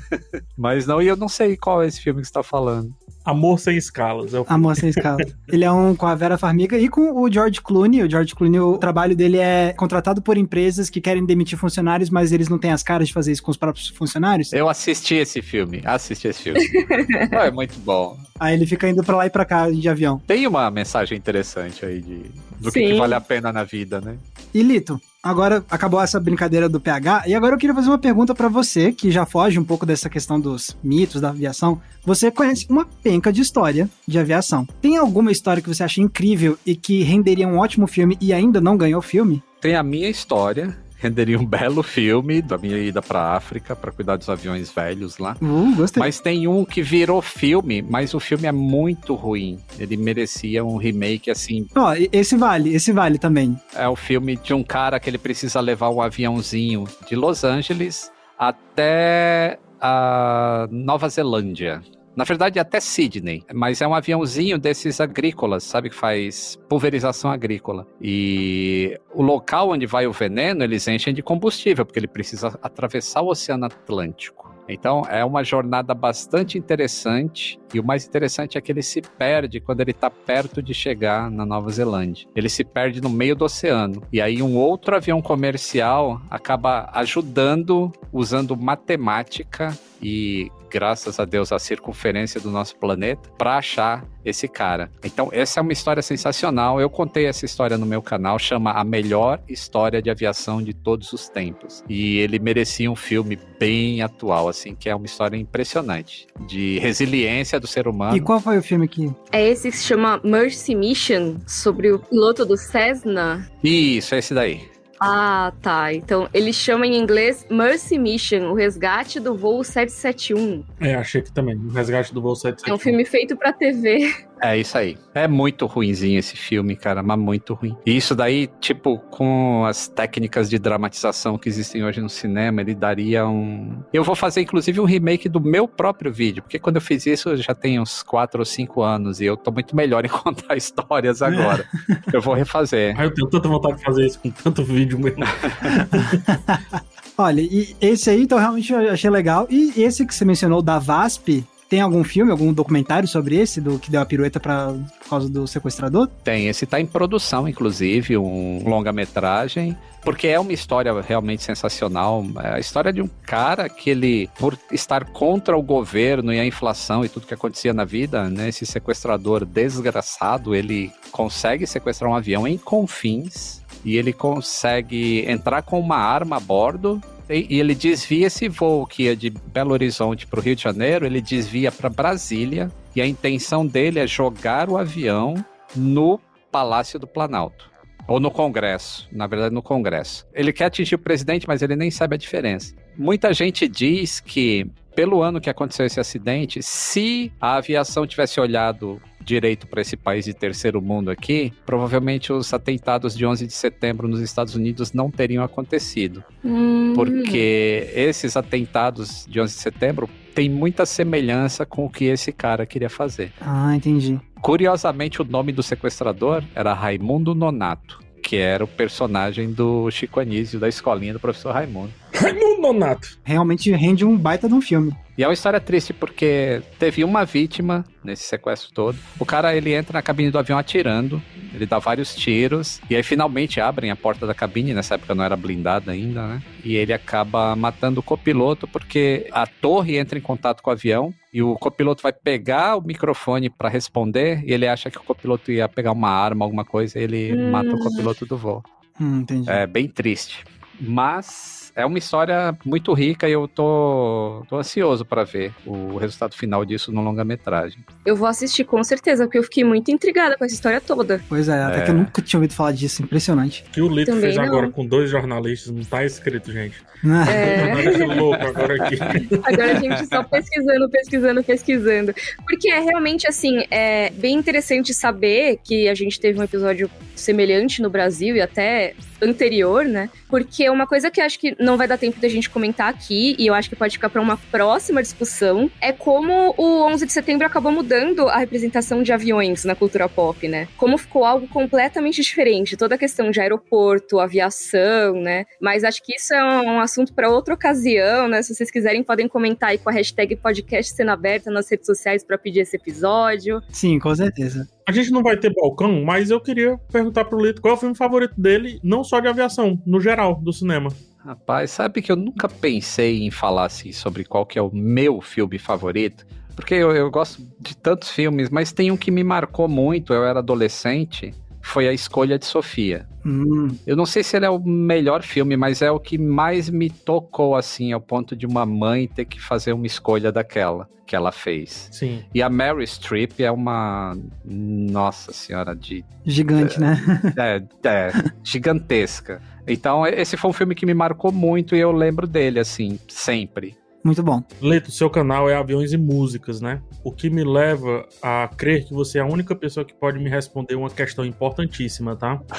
Mas não, e eu não sei qual é esse filme que você tá falando. Amor Sem Escalas. É o... Amor Sem Escalas. ele é um com a Vera Farmiga e com o George Clooney. O George Clooney, o trabalho dele é contratado por empresas que querem demitir funcionários, mas eles não têm as caras de fazer isso com os próprios funcionários. Eu assisti esse filme. Assisti esse filme. é muito bom. Aí ele fica indo pra lá e pra cá de avião. Tem uma mensagem interessante aí de, do que, que, vale a pena na vida, né? E Lito, agora acabou essa brincadeira do PH, e agora eu queria fazer uma pergunta para você, que já foge um pouco dessa questão dos mitos da aviação. Você conhece uma penca de história de aviação. Tem alguma história que você acha incrível e que renderia um ótimo filme e ainda não ganhou filme? Tem a minha história, renderia um belo filme da minha ida pra África para cuidar dos aviões velhos lá. Uh, gostei. Mas tem um que virou filme, mas o filme é muito ruim. Ele merecia um remake assim. Ó, oh, esse vale, esse vale também. É o filme de um cara que ele precisa levar um aviãozinho de Los Angeles até a Nova Zelândia. Na verdade, até Sydney. Mas é um aviãozinho desses agrícolas, sabe? Que faz pulverização agrícola. E o local onde vai o veneno, eles enchem de combustível, porque ele precisa atravessar o Oceano Atlântico. Então é uma jornada bastante interessante e o mais interessante é que ele se perde quando ele está perto de chegar na Nova Zelândia. Ele se perde no meio do oceano e aí um outro avião comercial acaba ajudando usando matemática e graças a Deus, a circunferência do nosso planeta para achar esse cara. Então, essa é uma história sensacional. Eu contei essa história no meu canal, chama A Melhor História de Aviação de Todos os Tempos. E ele merecia um filme bem atual, assim, que é uma história impressionante de resiliência do ser humano. E qual foi o filme aqui? É esse que se chama Mercy Mission, sobre o piloto do Cessna. Isso, é esse daí. Ah, tá. Então, ele chama em inglês Mercy Mission, o resgate do voo 771. É, achei que também, o resgate do voo 771. É um filme feito pra TV. É isso aí. É muito ruinzinho esse filme, cara, mas muito ruim. E isso daí, tipo, com as técnicas de dramatização que existem hoje no cinema, ele daria um. Eu vou fazer, inclusive, um remake do meu próprio vídeo, porque quando eu fiz isso eu já tenho uns 4 ou 5 anos e eu tô muito melhor em contar histórias agora. eu vou refazer. Ah, eu tenho tanta vontade de fazer isso com tanto vídeo mesmo. Olha, e esse aí, então, realmente eu achei legal. E esse que você mencionou, da VASP, tem algum filme, algum documentário sobre esse, do que deu a pirueta pra, por causa do sequestrador? Tem, esse tá em produção, inclusive, um longa-metragem, porque é uma história realmente sensacional. É a história de um cara que ele, por estar contra o governo e a inflação e tudo que acontecia na vida, né, esse sequestrador desgraçado, ele consegue sequestrar um avião em Confins e ele consegue entrar com uma arma a bordo e ele desvia esse voo que ia de Belo Horizonte para o Rio de Janeiro, ele desvia para Brasília e a intenção dele é jogar o avião no Palácio do Planalto. Ou no Congresso, na verdade no Congresso. Ele quer atingir o presidente, mas ele nem sabe a diferença. Muita gente diz que, pelo ano que aconteceu esse acidente, se a aviação tivesse olhado direito para esse país de terceiro mundo aqui, provavelmente os atentados de 11 de setembro nos Estados Unidos não teriam acontecido. Hum. Porque esses atentados de 11 de setembro têm muita semelhança com o que esse cara queria fazer. Ah, entendi. Curiosamente, o nome do sequestrador era Raimundo Nonato, que era o personagem do Chico Anísio da escolinha do professor Raimundo. Raimundo Nonato. Realmente rende um baita de um filme. E é uma história triste porque teve uma vítima nesse sequestro todo. O cara ele entra na cabine do avião atirando, ele dá vários tiros e aí finalmente abrem a porta da cabine, nessa época não era blindada ainda, né? E ele acaba matando o copiloto porque a torre entra em contato com o avião e o copiloto vai pegar o microfone para responder e ele acha que o copiloto ia pegar uma arma, alguma coisa, e ele Hum. mata o copiloto do voo. Hum, entendi. É bem triste. Mas é uma história muito rica e eu tô, tô ansioso para ver o resultado final disso no longa-metragem. Eu vou assistir com certeza, porque eu fiquei muito intrigada com essa história toda. Pois é, até É. que eu nunca tinha ouvido falar disso, impressionante. Que o Lito Também fez não. agora com dois jornalistas, não tá escrito, gente. É. Jornalista louco agora aqui. Agora a gente só pesquisando, pesquisando, pesquisando. Porque é realmente assim, é bem interessante saber que a gente teve um episódio semelhante no Brasil e até anterior, né? Porque uma coisa que acho que não vai dar tempo da gente comentar aqui, e eu acho que pode ficar para uma próxima discussão, é como o 11 de setembro acabou mudando a representação de aviões na cultura pop, né? Como ficou algo completamente diferente, toda a questão de aeroporto, aviação, né? Mas acho que isso é um assunto para outra ocasião, né? Se vocês quiserem, podem comentar aí com a hashtag podcast sendo aberta nas redes sociais para pedir esse episódio. Sim, com certeza. A gente não vai ter balcão, mas eu queria perguntar pro Lito qual é o filme favorito dele, não só de aviação, no geral, do cinema. Rapaz, sabe que eu nunca pensei em falar assim sobre qual que é o meu filme favorito? Porque eu, eu gosto de tantos filmes, mas tem um que me marcou muito, eu era adolescente, foi A Escolha de Sofia. Hum, Eu não sei se ele é o melhor filme, mas é o que mais me tocou, assim, ao ponto de uma mãe ter que fazer uma escolha daquela que ela fez. Sim. E a Mary Streep é uma. Nossa Senhora, de. gigante, né? É, é, gigantesca. Então, esse foi um filme que me marcou muito e eu lembro dele, assim, sempre. Muito bom. Lito, seu canal é Aviões e Músicas, né? O que me leva a crer que você é a única pessoa que pode me responder uma questão importantíssima, tá?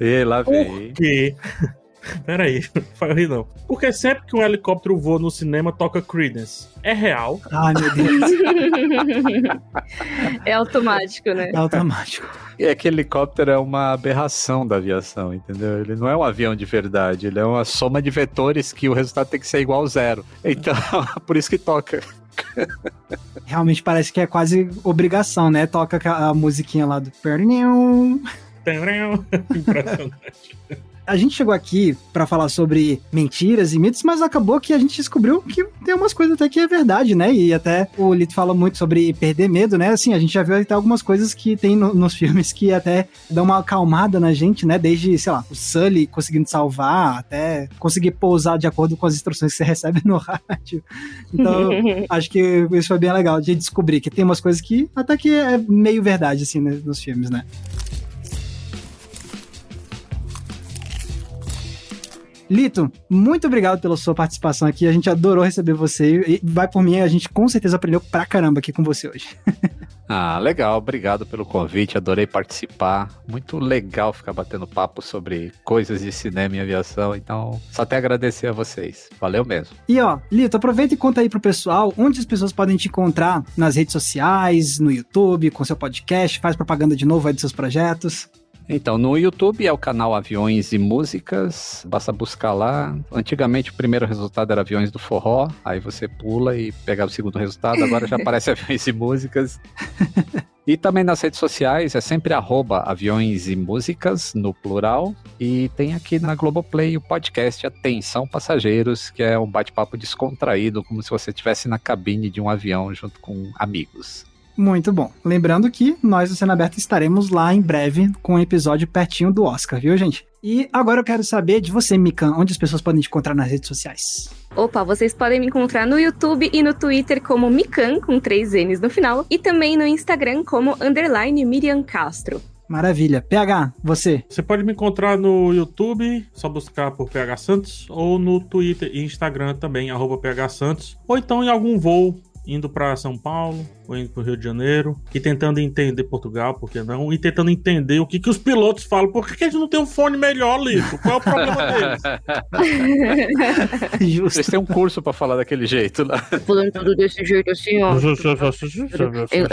E lá Por quê? Peraí, não fale não. Porque sempre que um helicóptero voa no cinema, toca Creedence. É real? Ai, meu Deus. é automático, né? É automático. E aquele helicóptero é uma aberração da aviação, entendeu? Ele não é um avião de verdade, ele é uma soma de vetores que o resultado tem que ser igual ao zero. Então, por isso que toca. Realmente parece que é quase obrigação, né? Toca a musiquinha lá do Perninho. Impressionante. A gente chegou aqui pra falar sobre mentiras e mitos, mas acabou que a gente descobriu que tem umas coisas até que é verdade, né? E até o Lito fala muito sobre perder medo, né? Assim, a gente já viu até algumas coisas que tem no- nos filmes que até dão uma acalmada na gente, né? Desde, sei lá, o Sully conseguindo salvar, até conseguir pousar de acordo com as instruções que você recebe no rádio. Então, acho que isso foi bem legal de descobrir que tem umas coisas que até que é meio verdade, assim, né, nos filmes, né? Lito, muito obrigado pela sua participação aqui. A gente adorou receber você. E vai por mim, a gente com certeza aprendeu pra caramba aqui com você hoje. Ah, legal, obrigado pelo convite, adorei participar. Muito legal ficar batendo papo sobre coisas de cinema e aviação, então só até agradecer a vocês. Valeu mesmo. E ó, Lito, aproveita e conta aí pro pessoal onde as pessoas podem te encontrar nas redes sociais, no YouTube, com seu podcast, faz propaganda de novo aí dos seus projetos. Então, no YouTube é o canal Aviões e Músicas, basta buscar lá. Antigamente o primeiro resultado era Aviões do Forró, aí você pula e pega o segundo resultado, agora já aparece Aviões e Músicas. E também nas redes sociais é sempre arroba aviões e músicas, no plural. E tem aqui na Globoplay o podcast Atenção Passageiros, que é um bate-papo descontraído, como se você estivesse na cabine de um avião junto com amigos. Muito bom. Lembrando que nós do Cena Aberta estaremos lá em breve com um episódio pertinho do Oscar, viu, gente? E agora eu quero saber de você, Mikan, onde as pessoas podem te encontrar nas redes sociais. Opa, vocês podem me encontrar no YouTube e no Twitter como Mikan, com três N's no final, e também no Instagram como underline Miriam Castro. Maravilha. PH, você? Você pode me encontrar no YouTube, só buscar por PH Santos, ou no Twitter e Instagram também, arroba PH Santos, ou então em algum voo indo para São Paulo ou indo para o Rio de Janeiro e tentando entender Portugal, por que não? E tentando entender o que, que os pilotos falam. Por que, que eles não têm um fone melhor, Lito? Qual é o problema deles? Justo. Eles têm um curso para falar daquele jeito lá. Falando tudo desse jeito assim, ó.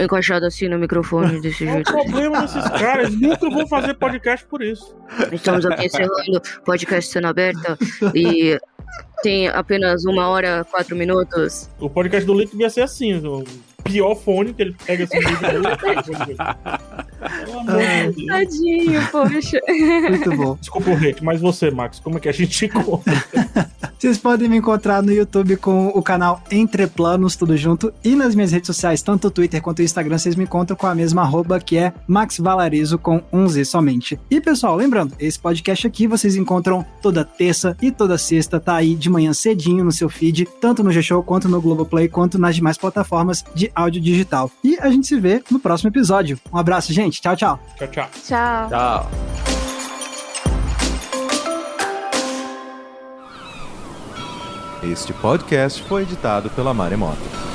encaixado assim no microfone desse jeito. Qual o problema desses caras? Nunca vou fazer podcast por isso. Estamos aqui encerrando podcast sendo aberta e tem apenas uma hora, quatro minutos. O podcast do Lito ia ser assim, o pior fone que ele pega assim. Tadinho, poxa. Muito bom. Desculpa o hate, mas você, Max, como é que a gente encontra? Vocês podem me encontrar no YouTube com o canal Entre Planos, tudo junto, e nas minhas redes sociais, tanto o Twitter quanto o Instagram, vocês me encontram com a mesma arroba que é Max Valarizo com 11 somente. E pessoal, lembrando, esse podcast aqui vocês encontram toda terça e toda sexta, tá aí de manhã cedinho no seu feed, tanto no G-Show quanto no Globoplay, quanto nas demais plataformas de áudio digital. E a gente se vê no próximo episódio. Um abraço, gente. Tchau, tchau. Tchau, tchau. Tchau. Tchau. Este podcast foi editado pela Maremoto.